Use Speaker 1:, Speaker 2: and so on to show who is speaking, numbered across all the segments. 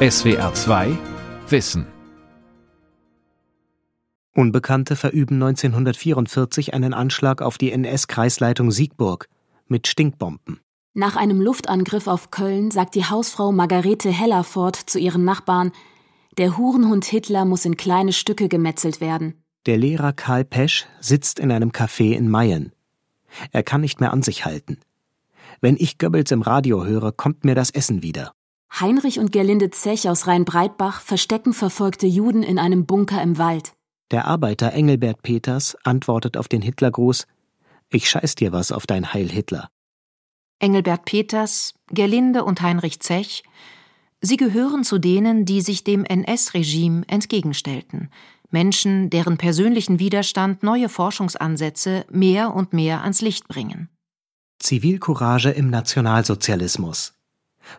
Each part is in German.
Speaker 1: SWR 2 Wissen
Speaker 2: Unbekannte verüben 1944 einen Anschlag auf die NS-Kreisleitung Siegburg mit Stinkbomben.
Speaker 3: Nach einem Luftangriff auf Köln sagt die Hausfrau Margarete Hellerfort zu ihren Nachbarn, der Hurenhund Hitler muss in kleine Stücke gemetzelt werden.
Speaker 2: Der Lehrer Karl Pesch sitzt in einem Café in Mayen. Er kann nicht mehr an sich halten. Wenn ich Goebbels im Radio höre, kommt mir das Essen wieder.
Speaker 3: Heinrich und Gerlinde Zech aus Rheinbreitbach verstecken verfolgte Juden in einem Bunker im Wald.
Speaker 2: Der Arbeiter Engelbert Peters antwortet auf den Hitlergruß Ich scheiß dir was auf dein Heil Hitler.
Speaker 4: Engelbert Peters, Gerlinde und Heinrich Zech, sie gehören zu denen, die sich dem NS-Regime entgegenstellten, Menschen, deren persönlichen Widerstand neue Forschungsansätze mehr und mehr ans Licht bringen.
Speaker 2: Zivilcourage im Nationalsozialismus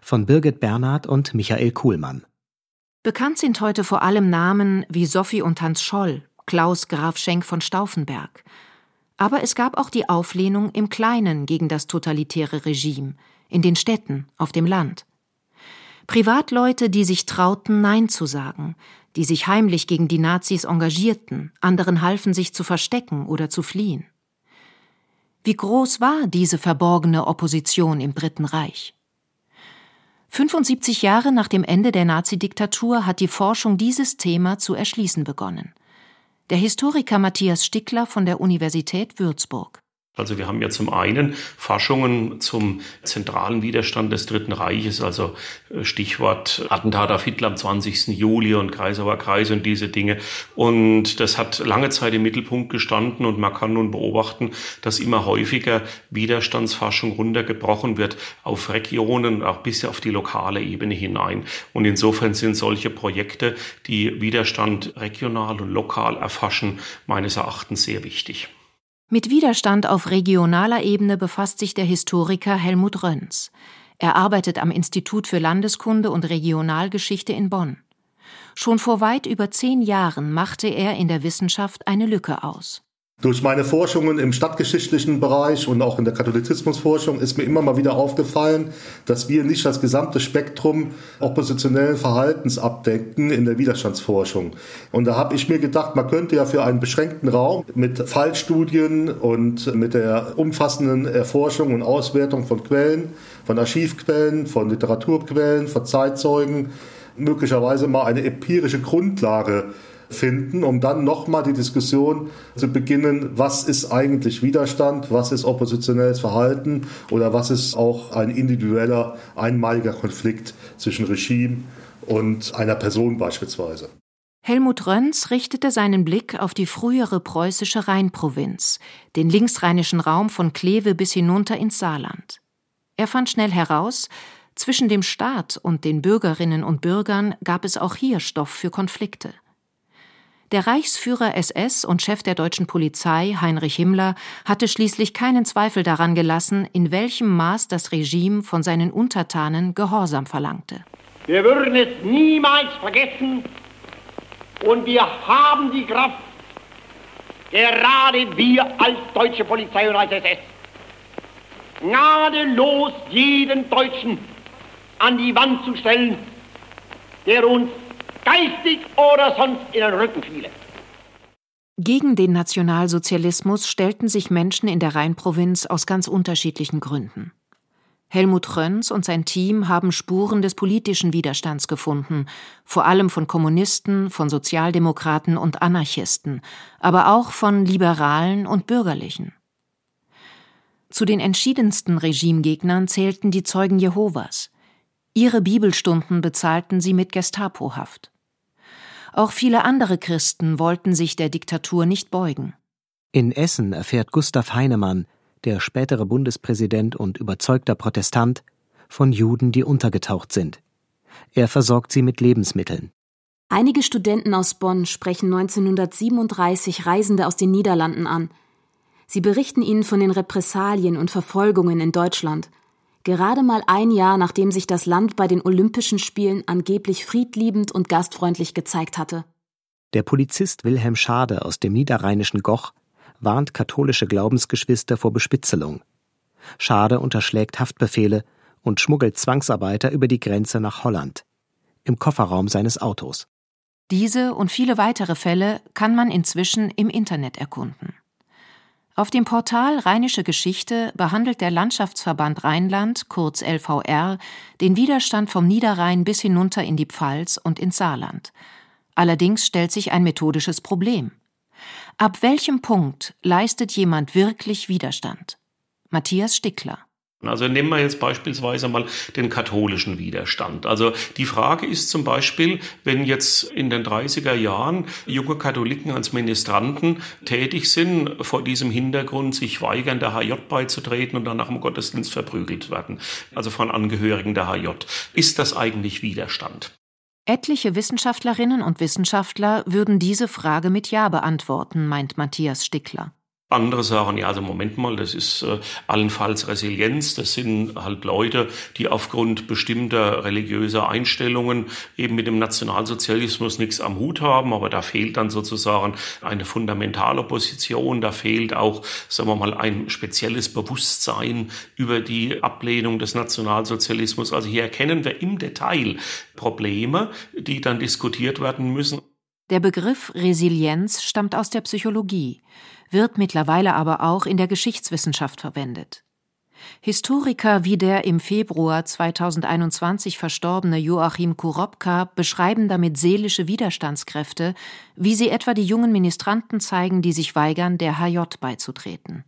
Speaker 2: von Birgit Bernhard und Michael Kuhlmann.
Speaker 4: Bekannt sind heute vor allem Namen wie Sophie und Hans Scholl, Klaus Graf Schenk von Stauffenberg. Aber es gab auch die Auflehnung im Kleinen gegen das totalitäre Regime, in den Städten, auf dem Land. Privatleute, die sich trauten, Nein zu sagen, die sich heimlich gegen die Nazis engagierten, anderen halfen, sich zu verstecken oder zu fliehen. Wie groß war diese verborgene Opposition im Dritten Reich? 75 Jahre nach dem Ende der Nazidiktatur hat die Forschung dieses Thema zu erschließen begonnen. Der Historiker Matthias Stickler von der Universität Würzburg.
Speaker 5: Also wir haben ja zum einen Forschungen zum zentralen Widerstand des Dritten Reiches, also äh, Stichwort Attentat auf Hitler am 20. Juli und Kreisauer Kreis und diese Dinge. Und das hat lange Zeit im Mittelpunkt gestanden und man kann nun beobachten, dass immer häufiger Widerstandsforschung runtergebrochen wird auf Regionen, auch bis auf die lokale Ebene hinein. Und insofern sind solche Projekte, die Widerstand regional und lokal erfassen, meines Erachtens sehr wichtig.
Speaker 4: Mit Widerstand auf regionaler Ebene befasst sich der Historiker Helmut Röns. Er arbeitet am Institut für Landeskunde und Regionalgeschichte in Bonn. Schon vor weit über zehn Jahren machte er in der Wissenschaft eine Lücke aus.
Speaker 6: Durch meine Forschungen im stadtgeschichtlichen Bereich und auch in der Katholizismusforschung ist mir immer mal wieder aufgefallen, dass wir nicht das gesamte Spektrum oppositionellen Verhaltens abdecken in der Widerstandsforschung. Und da habe ich mir gedacht, man könnte ja für einen beschränkten Raum mit Fallstudien und mit der umfassenden Erforschung und Auswertung von Quellen, von Archivquellen, von Literaturquellen, von Zeitzeugen möglicherweise mal eine empirische Grundlage finden, um dann nochmal die Diskussion zu beginnen, was ist eigentlich Widerstand, was ist oppositionelles Verhalten oder was ist auch ein individueller, einmaliger Konflikt zwischen Regime und einer Person beispielsweise.
Speaker 4: Helmut Röns richtete seinen Blick auf die frühere preußische Rheinprovinz, den linksrheinischen Raum von Kleve bis hinunter ins Saarland. Er fand schnell heraus, zwischen dem Staat und den Bürgerinnen und Bürgern gab es auch hier Stoff für Konflikte. Der Reichsführer SS und Chef der deutschen Polizei, Heinrich Himmler, hatte schließlich keinen Zweifel daran gelassen, in welchem Maß das Regime von seinen Untertanen Gehorsam verlangte.
Speaker 7: Wir würden es niemals vergessen und wir haben die Kraft, gerade wir als deutsche Polizei und als SS, gnadenlos jeden Deutschen an die Wand zu stellen, der uns geistig oder sonst in den Rücken fiele.
Speaker 4: Gegen den Nationalsozialismus stellten sich Menschen in der Rheinprovinz aus ganz unterschiedlichen Gründen. Helmut Röns und sein Team haben Spuren des politischen Widerstands gefunden, vor allem von Kommunisten, von Sozialdemokraten und Anarchisten, aber auch von Liberalen und Bürgerlichen. Zu den entschiedensten Regimegegnern zählten die Zeugen Jehovas. Ihre Bibelstunden bezahlten sie mit Gestapohaft. Auch viele andere Christen wollten sich der Diktatur nicht beugen.
Speaker 2: In Essen erfährt Gustav Heinemann, der spätere Bundespräsident und überzeugter Protestant, von Juden, die untergetaucht sind. Er versorgt sie mit Lebensmitteln.
Speaker 3: Einige Studenten aus Bonn sprechen 1937 Reisende aus den Niederlanden an. Sie berichten ihnen von den Repressalien und Verfolgungen in Deutschland gerade mal ein Jahr nachdem sich das Land bei den Olympischen Spielen angeblich friedliebend und gastfreundlich gezeigt hatte.
Speaker 2: Der Polizist Wilhelm Schade aus dem niederrheinischen Goch warnt katholische Glaubensgeschwister vor Bespitzelung. Schade unterschlägt Haftbefehle und schmuggelt Zwangsarbeiter über die Grenze nach Holland. im Kofferraum seines Autos.
Speaker 4: Diese und viele weitere Fälle kann man inzwischen im Internet erkunden. Auf dem Portal Rheinische Geschichte behandelt der Landschaftsverband Rheinland, kurz LVR, den Widerstand vom Niederrhein bis hinunter in die Pfalz und ins Saarland. Allerdings stellt sich ein methodisches Problem. Ab welchem Punkt leistet jemand wirklich Widerstand? Matthias Stickler
Speaker 5: also nehmen wir jetzt beispielsweise mal den katholischen Widerstand. Also die Frage ist zum Beispiel, wenn jetzt in den 30er Jahren junge Katholiken als Ministranten tätig sind, vor diesem Hintergrund sich weigern, der HJ beizutreten und dann nach dem Gottesdienst verprügelt werden, also von Angehörigen der HJ. Ist das eigentlich Widerstand?
Speaker 4: Etliche Wissenschaftlerinnen und Wissenschaftler würden diese Frage mit Ja beantworten, meint Matthias Stickler.
Speaker 5: Andere sagen, ja, also Moment mal, das ist äh, allenfalls Resilienz. Das sind halt Leute, die aufgrund bestimmter religiöser Einstellungen eben mit dem Nationalsozialismus nichts am Hut haben. Aber da fehlt dann sozusagen eine fundamentale Position. Da fehlt auch, sagen wir mal, ein spezielles Bewusstsein über die Ablehnung des Nationalsozialismus. Also hier erkennen wir im Detail Probleme, die dann diskutiert werden müssen.
Speaker 4: Der Begriff Resilienz stammt aus der Psychologie wird mittlerweile aber auch in der Geschichtswissenschaft verwendet. Historiker wie der im Februar 2021 verstorbene Joachim Kurobka beschreiben damit seelische Widerstandskräfte, wie sie etwa die jungen Ministranten zeigen, die sich weigern, der HJ beizutreten.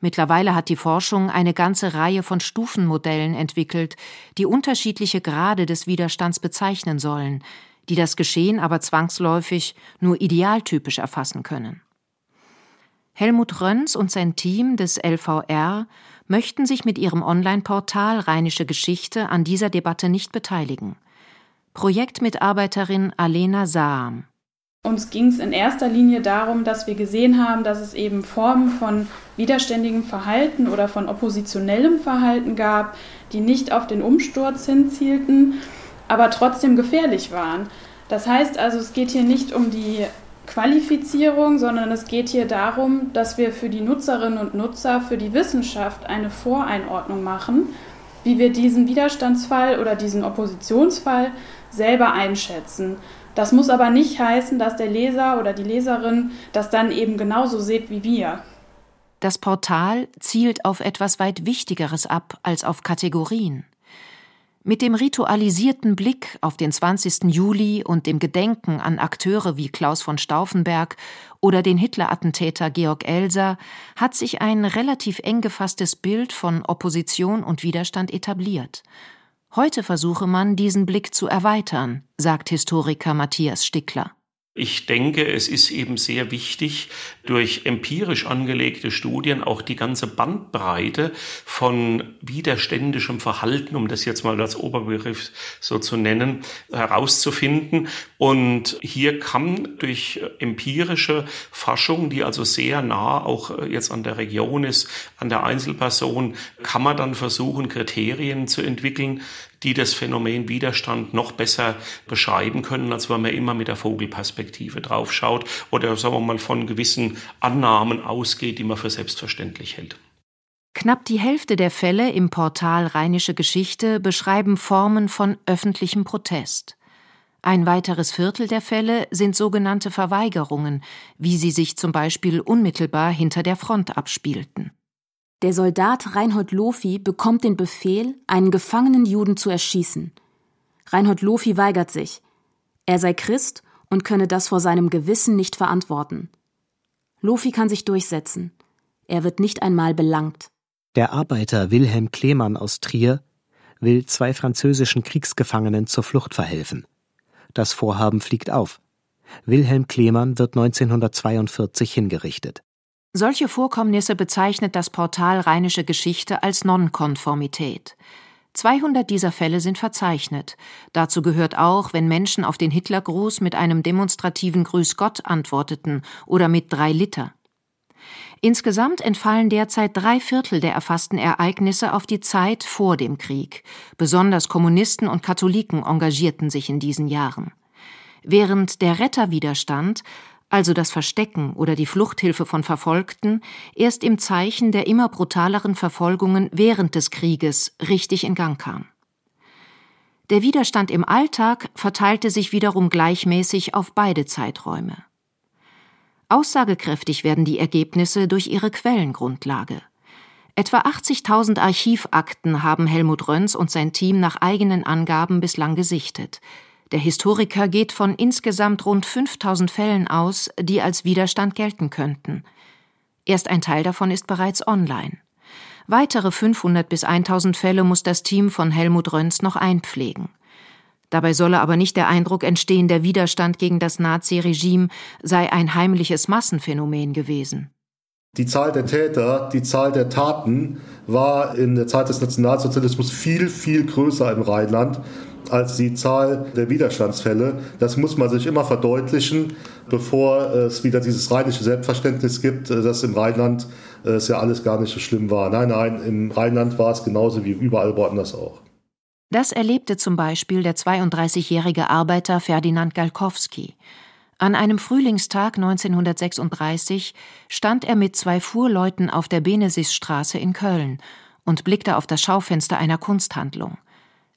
Speaker 4: Mittlerweile hat die Forschung eine ganze Reihe von Stufenmodellen entwickelt, die unterschiedliche Grade des Widerstands bezeichnen sollen, die das Geschehen aber zwangsläufig nur idealtypisch erfassen können. Helmut Röns und sein Team des LVR möchten sich mit ihrem Online-Portal Rheinische Geschichte an dieser Debatte nicht beteiligen. Projektmitarbeiterin Alena Saam.
Speaker 8: Uns ging es in erster Linie darum, dass wir gesehen haben, dass es eben Formen von widerständigem Verhalten oder von oppositionellem Verhalten gab, die nicht auf den Umsturz hinzielten, aber trotzdem gefährlich waren. Das heißt also, es geht hier nicht um die Qualifizierung, sondern es geht hier darum, dass wir für die Nutzerinnen und Nutzer, für die Wissenschaft eine Voreinordnung machen, wie wir diesen Widerstandsfall oder diesen Oppositionsfall selber einschätzen. Das muss aber nicht heißen, dass der Leser oder die Leserin das dann eben genauso sieht wie wir.
Speaker 4: Das Portal zielt auf etwas weit Wichtigeres ab als auf Kategorien. Mit dem ritualisierten Blick auf den 20. Juli und dem Gedenken an Akteure wie Klaus von Stauffenberg oder den Hitler-Attentäter Georg Elser hat sich ein relativ eng gefasstes Bild von Opposition und Widerstand etabliert. Heute versuche man, diesen Blick zu erweitern, sagt Historiker Matthias Stickler.
Speaker 5: Ich denke, es ist eben sehr wichtig, durch empirisch angelegte Studien auch die ganze Bandbreite von widerständischem Verhalten, um das jetzt mal als Oberbegriff so zu nennen, herauszufinden. Und hier kann durch empirische Forschung, die also sehr nah auch jetzt an der Region ist, an der Einzelperson, kann man dann versuchen, Kriterien zu entwickeln, die das Phänomen Widerstand noch besser beschreiben können, als wenn man immer mit der Vogelperspektive draufschaut oder sagen wir mal von gewissen Annahmen ausgeht, die man für selbstverständlich hält.
Speaker 4: Knapp die Hälfte der Fälle im Portal Rheinische Geschichte beschreiben Formen von öffentlichem Protest. Ein weiteres Viertel der Fälle sind sogenannte Verweigerungen, wie sie sich zum Beispiel unmittelbar hinter der Front abspielten.
Speaker 3: Der Soldat Reinhold Lofi bekommt den Befehl, einen gefangenen Juden zu erschießen. Reinhold Lofi weigert sich. Er sei Christ und könne das vor seinem Gewissen nicht verantworten. Lofi kann sich durchsetzen. Er wird nicht einmal belangt.
Speaker 2: Der Arbeiter Wilhelm Klemann aus Trier will zwei französischen Kriegsgefangenen zur Flucht verhelfen. Das Vorhaben fliegt auf. Wilhelm Klemann wird 1942 hingerichtet.
Speaker 4: Solche Vorkommnisse bezeichnet das Portal Rheinische Geschichte als Nonkonformität. 200 dieser Fälle sind verzeichnet. Dazu gehört auch, wenn Menschen auf den Hitlergruß mit einem demonstrativen Grüß Gott antworteten oder mit drei Liter. Insgesamt entfallen derzeit drei Viertel der erfassten Ereignisse auf die Zeit vor dem Krieg. Besonders Kommunisten und Katholiken engagierten sich in diesen Jahren. Während der Retterwiderstand also das Verstecken oder die Fluchthilfe von Verfolgten, erst im Zeichen der immer brutaleren Verfolgungen während des Krieges richtig in Gang kam. Der Widerstand im Alltag verteilte sich wiederum gleichmäßig auf beide Zeiträume. Aussagekräftig werden die Ergebnisse durch ihre Quellengrundlage. Etwa 80.000 Archivakten haben Helmut Röns und sein Team nach eigenen Angaben bislang gesichtet. Der Historiker geht von insgesamt rund 5000 Fällen aus, die als Widerstand gelten könnten. Erst ein Teil davon ist bereits online. Weitere 500 bis 1000 Fälle muss das Team von Helmut Röns noch einpflegen. Dabei solle aber nicht der Eindruck entstehen, der Widerstand gegen das Naziregime sei ein heimliches Massenphänomen gewesen.
Speaker 6: Die Zahl der Täter, die Zahl der Taten war in der Zeit des Nationalsozialismus viel, viel größer im Rheinland als die Zahl der Widerstandsfälle. Das muss man sich immer verdeutlichen, bevor es wieder dieses rheinische Selbstverständnis gibt, dass im Rheinland es ja alles gar nicht so schlimm war. Nein, nein, im Rheinland war es genauso wie überall woanders auch.
Speaker 4: Das erlebte zum Beispiel der 32-jährige Arbeiter Ferdinand Galkowski. An einem Frühlingstag 1936 stand er mit zwei Fuhrleuten auf der Benesisstraße in Köln und blickte auf das Schaufenster einer Kunsthandlung.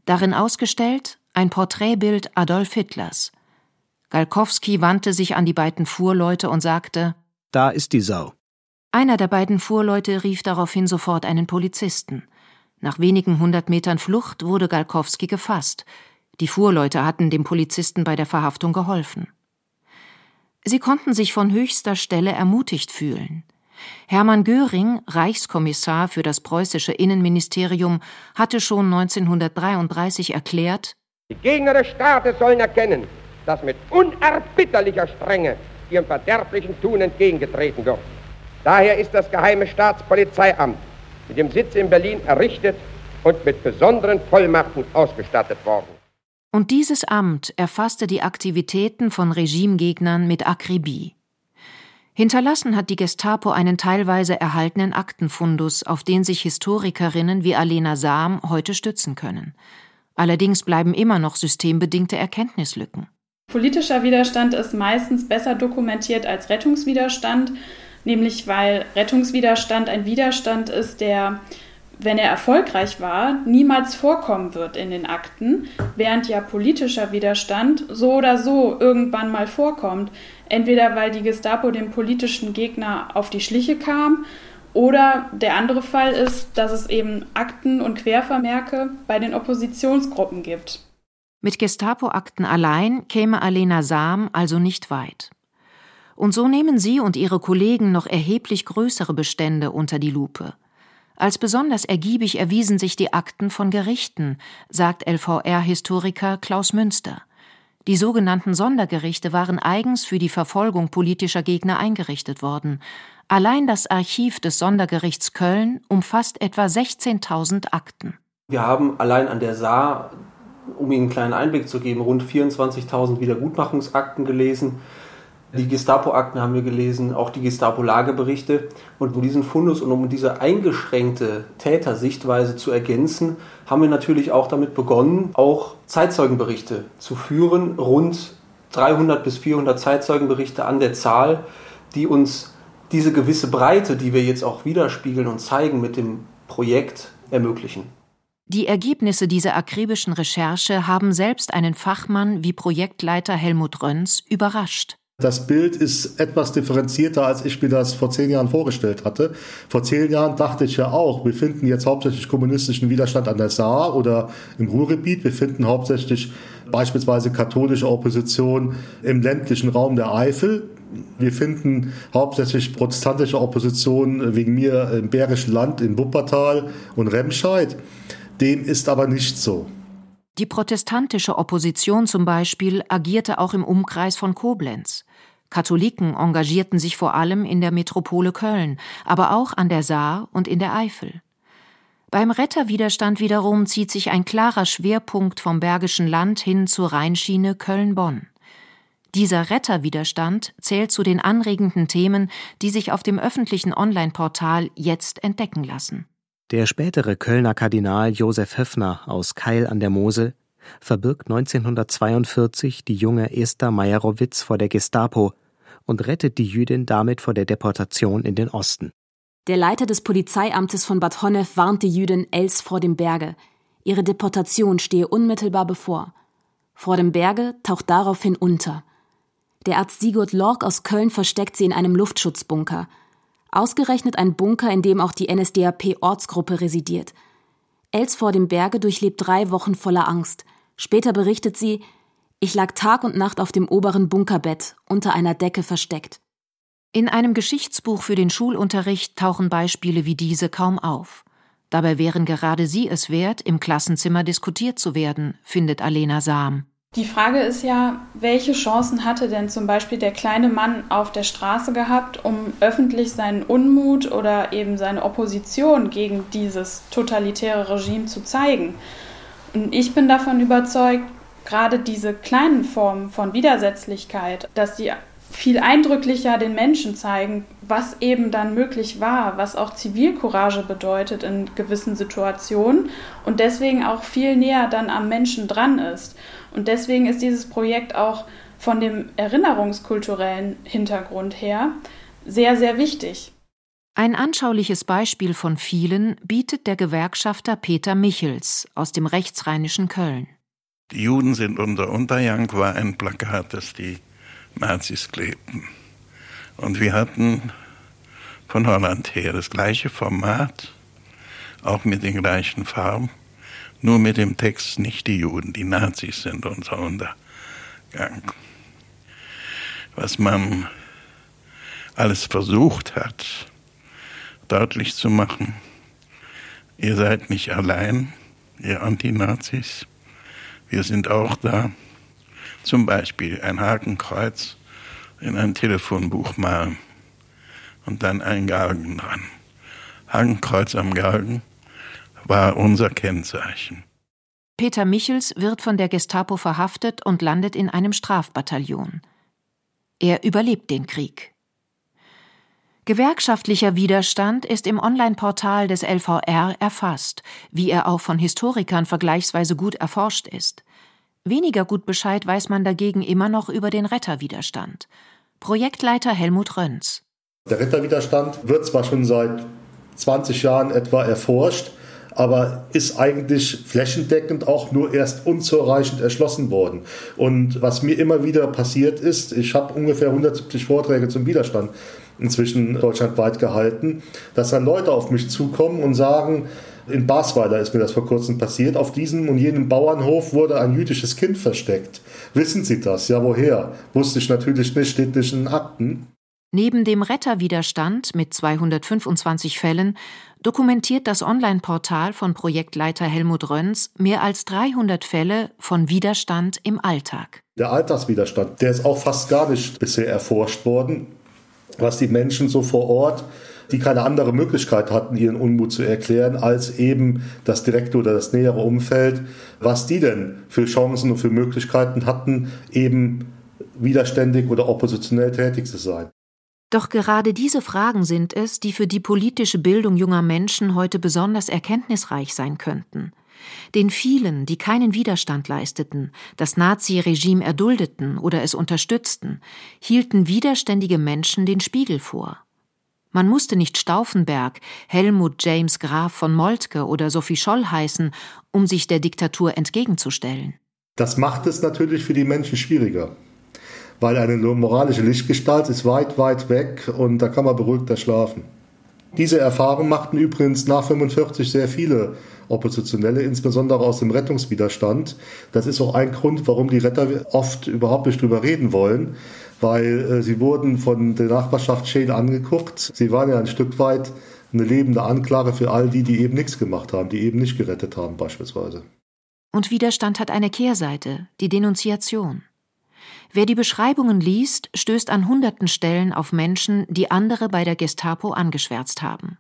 Speaker 4: Darin ausgestellt ein Porträtbild Adolf Hitlers. Galkowski wandte sich an die beiden Fuhrleute und sagte:
Speaker 2: Da ist die Sau.
Speaker 4: Einer der beiden Fuhrleute rief daraufhin sofort einen Polizisten. Nach wenigen hundert Metern Flucht wurde Galkowski gefasst. Die Fuhrleute hatten dem Polizisten bei der Verhaftung geholfen. Sie konnten sich von höchster Stelle ermutigt fühlen. Hermann Göring, Reichskommissar für das preußische Innenministerium, hatte schon 1933 erklärt,
Speaker 9: die Gegner des Staates sollen erkennen, dass mit unerbitterlicher Strenge ihrem verderblichen Tun entgegengetreten wird. Daher ist das Geheime Staatspolizeiamt mit dem Sitz in Berlin errichtet und mit besonderen Vollmachten ausgestattet worden.
Speaker 4: Und dieses Amt erfasste die Aktivitäten von Regimegegnern mit Akribie. Hinterlassen hat die Gestapo einen teilweise erhaltenen Aktenfundus, auf den sich Historikerinnen wie Alena Sam heute stützen können. Allerdings bleiben immer noch systembedingte Erkenntnislücken.
Speaker 8: Politischer Widerstand ist meistens besser dokumentiert als Rettungswiderstand, nämlich weil Rettungswiderstand ein Widerstand ist, der wenn er erfolgreich war, niemals vorkommen wird in den Akten, während ja politischer Widerstand so oder so irgendwann mal vorkommt, entweder weil die Gestapo dem politischen Gegner auf die Schliche kam oder der andere Fall ist, dass es eben Akten und Quervermerke bei den Oppositionsgruppen gibt.
Speaker 4: Mit Gestapo-Akten allein käme Alena Sam also nicht weit. Und so nehmen sie und ihre Kollegen noch erheblich größere Bestände unter die Lupe. Als besonders ergiebig erwiesen sich die Akten von Gerichten, sagt LVR-Historiker Klaus Münster. Die sogenannten Sondergerichte waren eigens für die Verfolgung politischer Gegner eingerichtet worden. Allein das Archiv des Sondergerichts Köln umfasst etwa 16.000 Akten.
Speaker 10: Wir haben allein an der Saar, um Ihnen einen kleinen Einblick zu geben, rund 24.000 Wiedergutmachungsakten gelesen. Die Gestapo-Akten haben wir gelesen, auch die Gestapo-Lageberichte. Und um diesen Fundus und um diese eingeschränkte Tätersichtweise zu ergänzen, haben wir natürlich auch damit begonnen, auch Zeitzeugenberichte zu führen. Rund 300 bis 400 Zeitzeugenberichte an der Zahl, die uns diese gewisse Breite, die wir jetzt auch widerspiegeln und zeigen mit dem Projekt, ermöglichen.
Speaker 4: Die Ergebnisse dieser akribischen Recherche haben selbst einen Fachmann wie Projektleiter Helmut Röns überrascht.
Speaker 6: Das Bild ist etwas differenzierter, als ich mir das vor zehn Jahren vorgestellt hatte. Vor zehn Jahren dachte ich ja auch, wir finden jetzt hauptsächlich kommunistischen Widerstand an der Saar oder im Ruhrgebiet. Wir finden hauptsächlich beispielsweise katholische Opposition im ländlichen Raum der Eifel. Wir finden hauptsächlich protestantische Opposition wegen mir im Bergischen Land, in Wuppertal und Remscheid. Dem ist aber nicht so.
Speaker 4: Die protestantische Opposition zum Beispiel agierte auch im Umkreis von Koblenz. Katholiken engagierten sich vor allem in der Metropole Köln, aber auch an der Saar und in der Eifel. Beim Retterwiderstand wiederum zieht sich ein klarer Schwerpunkt vom Bergischen Land hin zur Rheinschiene Köln-Bonn. Dieser Retterwiderstand zählt zu den anregenden Themen, die sich auf dem öffentlichen Online-Portal jetzt entdecken lassen.
Speaker 2: Der spätere Kölner Kardinal Josef Höffner aus Keil an der Mosel verbirgt 1942 die junge Esther Meyerowitz vor der Gestapo und rettet die Jüdin damit vor der Deportation in den Osten.
Speaker 3: Der Leiter des Polizeiamtes von Bad Honnef warnt die Jüdin Els vor dem Berge. Ihre Deportation stehe unmittelbar bevor. Frau dem Berge taucht daraufhin unter. Der Arzt Sigurd Lorck aus Köln versteckt sie in einem Luftschutzbunker. Ausgerechnet ein Bunker, in dem auch die NSDAP-Ortsgruppe residiert. Els vor dem Berge durchlebt drei Wochen voller Angst. Später berichtet sie, ich lag Tag und Nacht auf dem oberen Bunkerbett, unter einer Decke versteckt.
Speaker 4: In einem Geschichtsbuch für den Schulunterricht tauchen Beispiele wie diese kaum auf. Dabei wären gerade sie es wert, im Klassenzimmer diskutiert zu werden, findet Alena Sam.
Speaker 8: Die Frage ist ja, welche Chancen hatte denn zum Beispiel der kleine Mann auf der Straße gehabt, um öffentlich seinen Unmut oder eben seine Opposition gegen dieses totalitäre Regime zu zeigen? Und ich bin davon überzeugt, gerade diese kleinen Formen von Widersetzlichkeit, dass die viel eindrücklicher den Menschen zeigen, was eben dann möglich war, was auch Zivilcourage bedeutet in gewissen Situationen und deswegen auch viel näher dann am Menschen dran ist. Und deswegen ist dieses Projekt auch von dem erinnerungskulturellen Hintergrund her sehr, sehr wichtig.
Speaker 4: Ein anschauliches Beispiel von vielen bietet der Gewerkschafter Peter Michels aus dem rechtsrheinischen Köln.
Speaker 11: Die Juden sind unser Unterjank war ein Plakat, das die Nazis klebten. Und wir hatten von Holland her das gleiche Format, auch mit den gleichen Farben, nur mit dem Text nicht die Juden, die Nazis sind unser Untergang. Was man alles versucht hat, deutlich zu machen, ihr seid nicht allein, ihr Antinazis, wir sind auch da. Zum Beispiel ein Hakenkreuz in ein Telefonbuch malen und dann ein Galgen dran. Hakenkreuz am Galgen war unser Kennzeichen.
Speaker 4: Peter Michels wird von der Gestapo verhaftet und landet in einem Strafbataillon. Er überlebt den Krieg. Gewerkschaftlicher Widerstand ist im Online-Portal des LVR erfasst, wie er auch von Historikern vergleichsweise gut erforscht ist. Weniger gut Bescheid weiß man dagegen immer noch über den Retterwiderstand. Projektleiter Helmut Röns.
Speaker 6: Der Retterwiderstand wird zwar schon seit 20 Jahren etwa erforscht, aber ist eigentlich flächendeckend auch nur erst unzureichend erschlossen worden. Und was mir immer wieder passiert ist, ich habe ungefähr 170 Vorträge zum Widerstand inzwischen deutschlandweit gehalten, dass dann Leute auf mich zukommen und sagen, in Basweiler ist mir das vor kurzem passiert. Auf diesem und jenem Bauernhof wurde ein jüdisches Kind versteckt. Wissen Sie das? Ja, woher? Wusste ich natürlich nicht, steht nicht in Akten.
Speaker 4: Neben dem Retterwiderstand mit 225 Fällen dokumentiert das Online-Portal von Projektleiter Helmut Röns mehr als 300 Fälle von Widerstand im Alltag.
Speaker 6: Der Alltagswiderstand, der ist auch fast gar nicht bisher erforscht worden, was die Menschen so vor Ort die keine andere Möglichkeit hatten, ihren Unmut zu erklären, als eben das direkte oder das nähere Umfeld, was die denn für Chancen und für Möglichkeiten hatten, eben widerständig oder oppositionell tätig zu sein.
Speaker 4: Doch gerade diese Fragen sind es, die für die politische Bildung junger Menschen heute besonders erkenntnisreich sein könnten. Den vielen, die keinen Widerstand leisteten, das Nazi-Regime erduldeten oder es unterstützten, hielten widerständige Menschen den Spiegel vor. Man musste nicht Stauffenberg, Helmut James Graf von Moltke oder Sophie Scholl heißen, um sich der Diktatur entgegenzustellen.
Speaker 6: Das macht es natürlich für die Menschen schwieriger, weil eine moralische Lichtgestalt ist weit, weit weg und da kann man beruhigter schlafen. Diese Erfahrung machten übrigens nach 45 sehr viele Oppositionelle, insbesondere aus dem Rettungswiderstand. Das ist auch ein Grund, warum die Retter oft überhaupt nicht drüber reden wollen, weil äh, sie wurden von der Nachbarschaft Schäde angeguckt. Sie waren ja ein Stück weit eine lebende Anklage für all die, die eben nichts gemacht haben, die eben nicht gerettet haben beispielsweise.
Speaker 4: Und Widerstand hat eine Kehrseite, die Denunziation. Wer die Beschreibungen liest, stößt an hunderten Stellen auf Menschen, die andere bei der Gestapo angeschwärzt haben.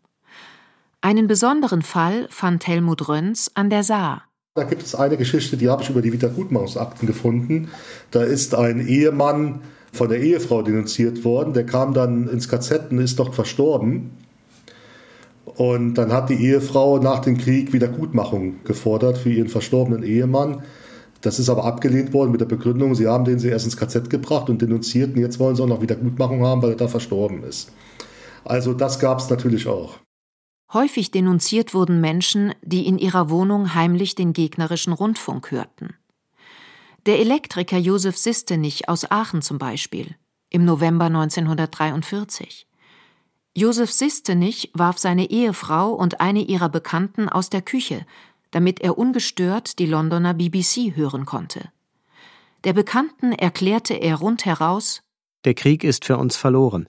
Speaker 4: Einen besonderen Fall fand Helmut Röns an der Saar.
Speaker 6: Da gibt es eine Geschichte, die habe ich über die Wiedergutmachungsakten gefunden. Da ist ein Ehemann von der Ehefrau denunziert worden. Der kam dann ins KZ und ist dort verstorben. Und dann hat die Ehefrau nach dem Krieg Wiedergutmachung gefordert für ihren verstorbenen Ehemann. Das ist aber abgelehnt worden mit der Begründung, sie haben den sie erst ins KZ gebracht und denunziert und jetzt wollen sie auch noch Wiedergutmachung haben, weil er da verstorben ist. Also das gab es natürlich auch.
Speaker 4: Häufig denunziert wurden Menschen, die in ihrer Wohnung heimlich den gegnerischen Rundfunk hörten. Der Elektriker Josef Sistenich aus Aachen zum Beispiel, im November 1943. Josef Sistenich warf seine Ehefrau und eine ihrer Bekannten aus der Küche, damit er ungestört die Londoner BBC hören konnte. Der Bekannten erklärte er rundheraus
Speaker 2: Der Krieg ist für uns verloren.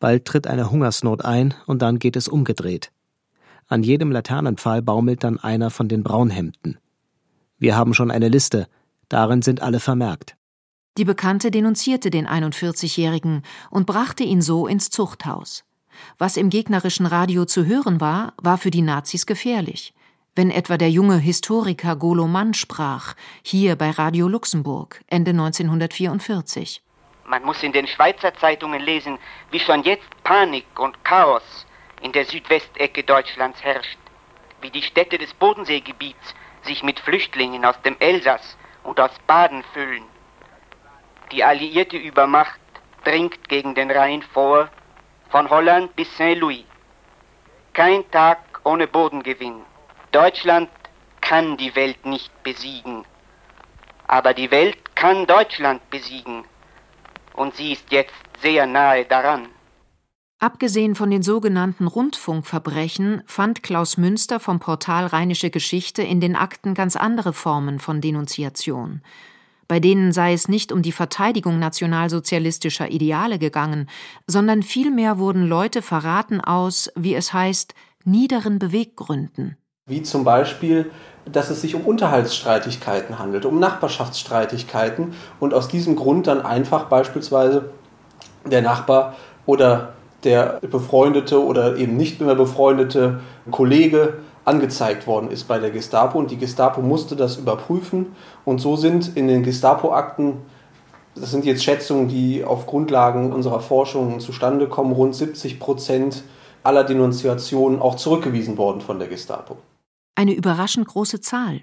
Speaker 2: Bald tritt eine Hungersnot ein und dann geht es umgedreht. An jedem Laternenpfahl baumelt dann einer von den Braunhemden. Wir haben schon eine Liste, darin sind alle vermerkt.
Speaker 4: Die Bekannte denunzierte den 41-Jährigen und brachte ihn so ins Zuchthaus. Was im gegnerischen Radio zu hören war, war für die Nazis gefährlich. Wenn etwa der junge Historiker Golo Mann sprach, hier bei Radio Luxemburg, Ende 1944.
Speaker 12: Man muss in den Schweizer Zeitungen lesen, wie schon jetzt Panik und Chaos in der Südwestecke Deutschlands herrscht, wie die Städte des Bodenseegebiets sich mit Flüchtlingen aus dem Elsass und aus Baden füllen die alliierte Übermacht dringt gegen den Rhein vor, von Holland bis Saint-Louis. Kein Tag ohne Bodengewinn. Deutschland kann die Welt nicht besiegen. Aber die Welt kann Deutschland besiegen. Und sie ist jetzt sehr nahe daran.
Speaker 4: Abgesehen von den sogenannten Rundfunkverbrechen fand Klaus Münster vom Portal Rheinische Geschichte in den Akten ganz andere Formen von Denunziation bei denen sei es nicht um die Verteidigung nationalsozialistischer Ideale gegangen, sondern vielmehr wurden Leute verraten aus, wie es heißt, niederen Beweggründen.
Speaker 10: Wie zum Beispiel, dass es sich um Unterhaltsstreitigkeiten handelt, um Nachbarschaftsstreitigkeiten und aus diesem Grund dann einfach beispielsweise der Nachbar oder der befreundete oder eben nicht mehr befreundete Kollege angezeigt worden ist bei der Gestapo und die Gestapo musste das überprüfen und so sind in den Gestapo-Akten, das sind jetzt Schätzungen, die auf Grundlagen unserer Forschung zustande kommen, rund 70 Prozent aller Denunziationen auch zurückgewiesen worden von der Gestapo.
Speaker 4: Eine überraschend große Zahl.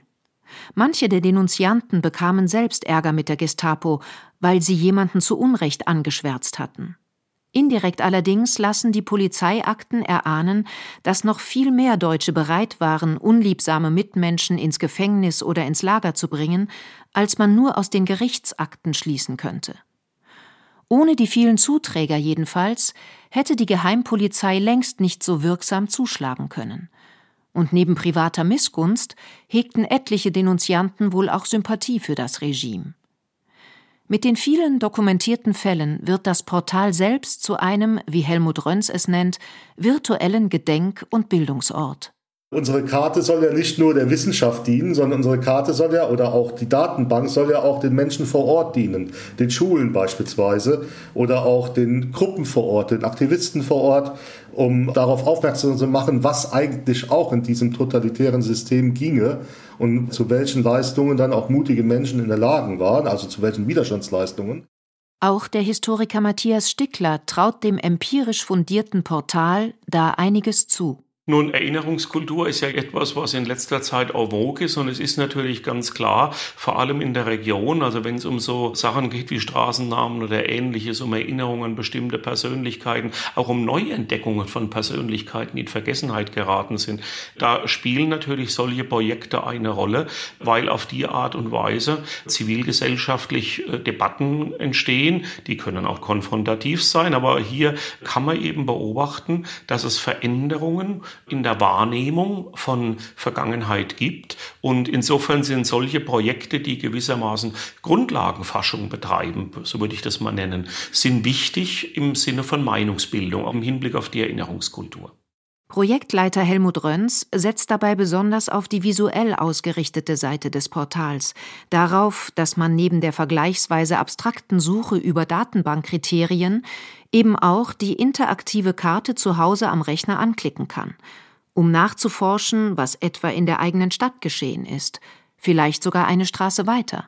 Speaker 4: Manche der Denunzianten bekamen selbst Ärger mit der Gestapo, weil sie jemanden zu Unrecht angeschwärzt hatten. Indirekt allerdings lassen die Polizeiakten erahnen, dass noch viel mehr Deutsche bereit waren, unliebsame Mitmenschen ins Gefängnis oder ins Lager zu bringen, als man nur aus den Gerichtsakten schließen könnte. Ohne die vielen Zuträger jedenfalls hätte die Geheimpolizei längst nicht so wirksam zuschlagen können. Und neben privater Missgunst hegten etliche Denunzianten wohl auch Sympathie für das Regime. Mit den vielen dokumentierten Fällen wird das Portal selbst zu einem, wie Helmut Röns es nennt, virtuellen Gedenk- und Bildungsort.
Speaker 6: Unsere Karte soll ja nicht nur der Wissenschaft dienen, sondern unsere Karte soll ja, oder auch die Datenbank soll ja auch den Menschen vor Ort dienen, den Schulen beispielsweise oder auch den Gruppen vor Ort, den Aktivisten vor Ort, um darauf aufmerksam zu machen, was eigentlich auch in diesem totalitären System ginge und zu welchen Leistungen dann auch mutige Menschen in der Lage waren, also zu welchen Widerstandsleistungen.
Speaker 4: Auch der Historiker Matthias Stickler traut dem empirisch fundierten Portal da einiges zu.
Speaker 5: Nun, Erinnerungskultur ist ja etwas, was in letzter Zeit en vogue ist und es ist natürlich ganz klar, vor allem in der Region, also wenn es um so Sachen geht wie Straßennamen oder ähnliches, um Erinnerungen an bestimmte Persönlichkeiten, auch um Neuentdeckungen von Persönlichkeiten, die in Vergessenheit geraten sind, da spielen natürlich solche Projekte eine Rolle, weil auf die Art und Weise zivilgesellschaftlich äh, Debatten entstehen, die können auch konfrontativ sein, aber hier kann man eben beobachten, dass es Veränderungen in der Wahrnehmung von Vergangenheit gibt. Und insofern sind solche Projekte, die gewissermaßen Grundlagenforschung betreiben, so würde ich das mal nennen, sind wichtig im Sinne von Meinungsbildung, im Hinblick auf die Erinnerungskultur.
Speaker 4: Projektleiter Helmut Röns setzt dabei besonders auf die visuell ausgerichtete Seite des Portals, darauf, dass man neben der vergleichsweise abstrakten Suche über Datenbankkriterien eben auch die interaktive Karte zu Hause am Rechner anklicken kann, um nachzuforschen, was etwa in der eigenen Stadt geschehen ist, vielleicht sogar eine Straße weiter.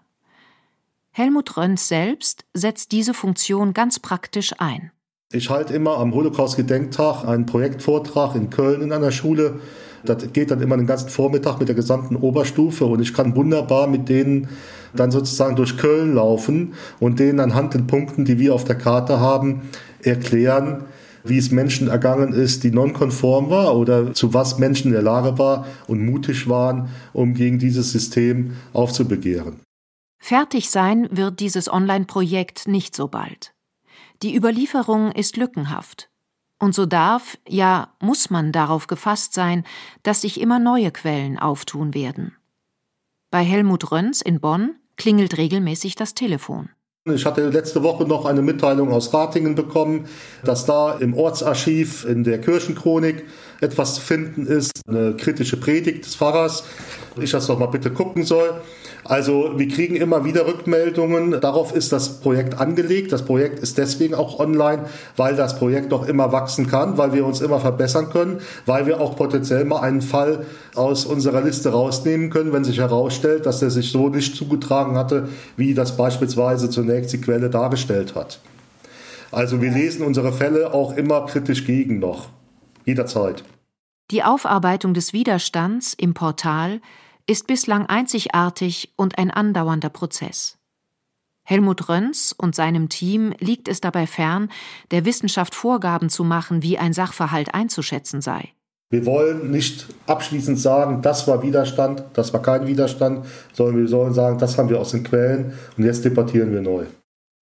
Speaker 4: Helmut Röns selbst setzt diese Funktion ganz praktisch ein.
Speaker 6: Ich halte immer am Holocaust-Gedenktag einen Projektvortrag in Köln in einer Schule. Das geht dann immer den ganzen Vormittag mit der gesamten Oberstufe und ich kann wunderbar mit denen dann sozusagen durch Köln laufen und denen anhand den Punkten, die wir auf der Karte haben, erklären, wie es Menschen ergangen ist, die nonkonform war oder zu was Menschen in der Lage war und mutig waren, um gegen dieses System aufzubegehren.
Speaker 4: Fertig sein wird dieses Online-Projekt nicht so bald. Die Überlieferung ist lückenhaft. Und so darf, ja muss man darauf gefasst sein, dass sich immer neue Quellen auftun werden. Bei Helmut Röns in Bonn klingelt regelmäßig das Telefon.
Speaker 6: Ich hatte letzte Woche noch eine Mitteilung aus Ratingen bekommen, dass da im Ortsarchiv in der Kirchenchronik etwas zu finden ist, eine kritische Predigt des Pfarrers. Ich das doch mal bitte gucken soll. Also wir kriegen immer wieder Rückmeldungen. Darauf ist das Projekt angelegt. Das Projekt ist deswegen auch online, weil das Projekt doch immer wachsen kann, weil wir uns immer verbessern können, weil wir auch potenziell mal einen Fall aus unserer Liste rausnehmen können, wenn sich herausstellt, dass er sich so nicht zugetragen hatte, wie das beispielsweise zunächst die Quelle dargestellt hat. Also wir lesen unsere Fälle auch immer kritisch gegen noch. Jederzeit.
Speaker 4: Die Aufarbeitung des Widerstands im Portal ist bislang einzigartig und ein andauernder Prozess. Helmut Röns und seinem Team liegt es dabei fern, der Wissenschaft Vorgaben zu machen, wie ein Sachverhalt einzuschätzen sei.
Speaker 6: Wir wollen nicht abschließend sagen, das war Widerstand, das war kein Widerstand, sondern wir sollen sagen, das haben wir aus den Quellen und jetzt debattieren wir neu.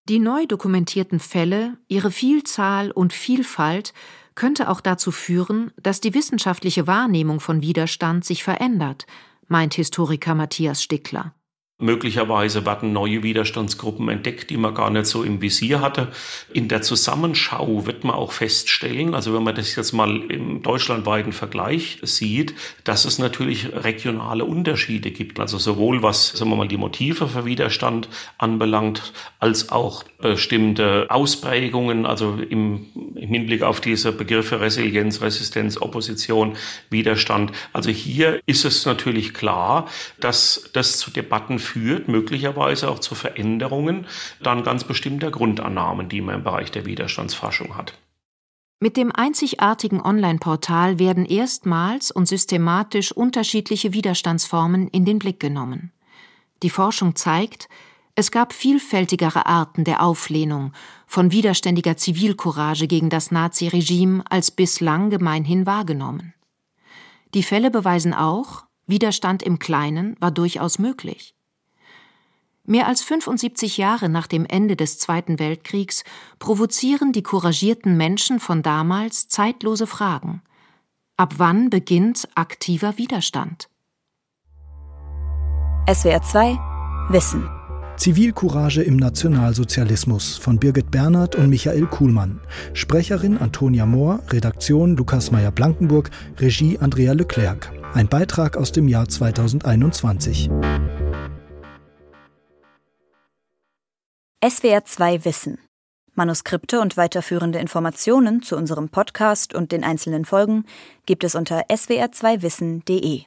Speaker 4: Die neu dokumentierten Fälle, ihre Vielzahl und Vielfalt könnte auch dazu führen, dass die wissenschaftliche Wahrnehmung von Widerstand sich verändert, meint Historiker Matthias Stickler.
Speaker 5: Möglicherweise werden neue Widerstandsgruppen entdeckt, die man gar nicht so im Visier hatte. In der Zusammenschau wird man auch feststellen, also wenn man das jetzt mal im deutschlandweiten Vergleich sieht, dass es natürlich regionale Unterschiede gibt. Also sowohl was, sagen wir mal, die Motive für Widerstand anbelangt, als auch bestimmte Ausprägungen, also im, im Hinblick auf diese Begriffe Resilienz, Resistenz, Opposition, Widerstand. Also hier ist es natürlich klar, dass das zu Debatten führt führt möglicherweise auch zu Veränderungen dann ganz bestimmter Grundannahmen, die man im Bereich der Widerstandsforschung hat.
Speaker 4: Mit dem einzigartigen Online-Portal werden erstmals und systematisch unterschiedliche Widerstandsformen in den Blick genommen. Die Forschung zeigt, es gab vielfältigere Arten der Auflehnung, von widerständiger Zivilcourage gegen das Naziregime als bislang gemeinhin wahrgenommen. Die Fälle beweisen auch, Widerstand im Kleinen war durchaus möglich. Mehr als 75 Jahre nach dem Ende des Zweiten Weltkriegs provozieren die couragierten Menschen von damals zeitlose Fragen. Ab wann beginnt aktiver Widerstand?
Speaker 13: SWR 2 Wissen
Speaker 14: Zivilcourage im Nationalsozialismus von Birgit Bernhard und Michael Kuhlmann. Sprecherin Antonia Mohr, Redaktion Lukas Meyer-Blankenburg, Regie Andrea Leclerc. Ein Beitrag aus dem Jahr 2021.
Speaker 13: SWR 2 Wissen. Manuskripte und weiterführende Informationen zu unserem Podcast und den einzelnen Folgen gibt es unter swr2wissen.de.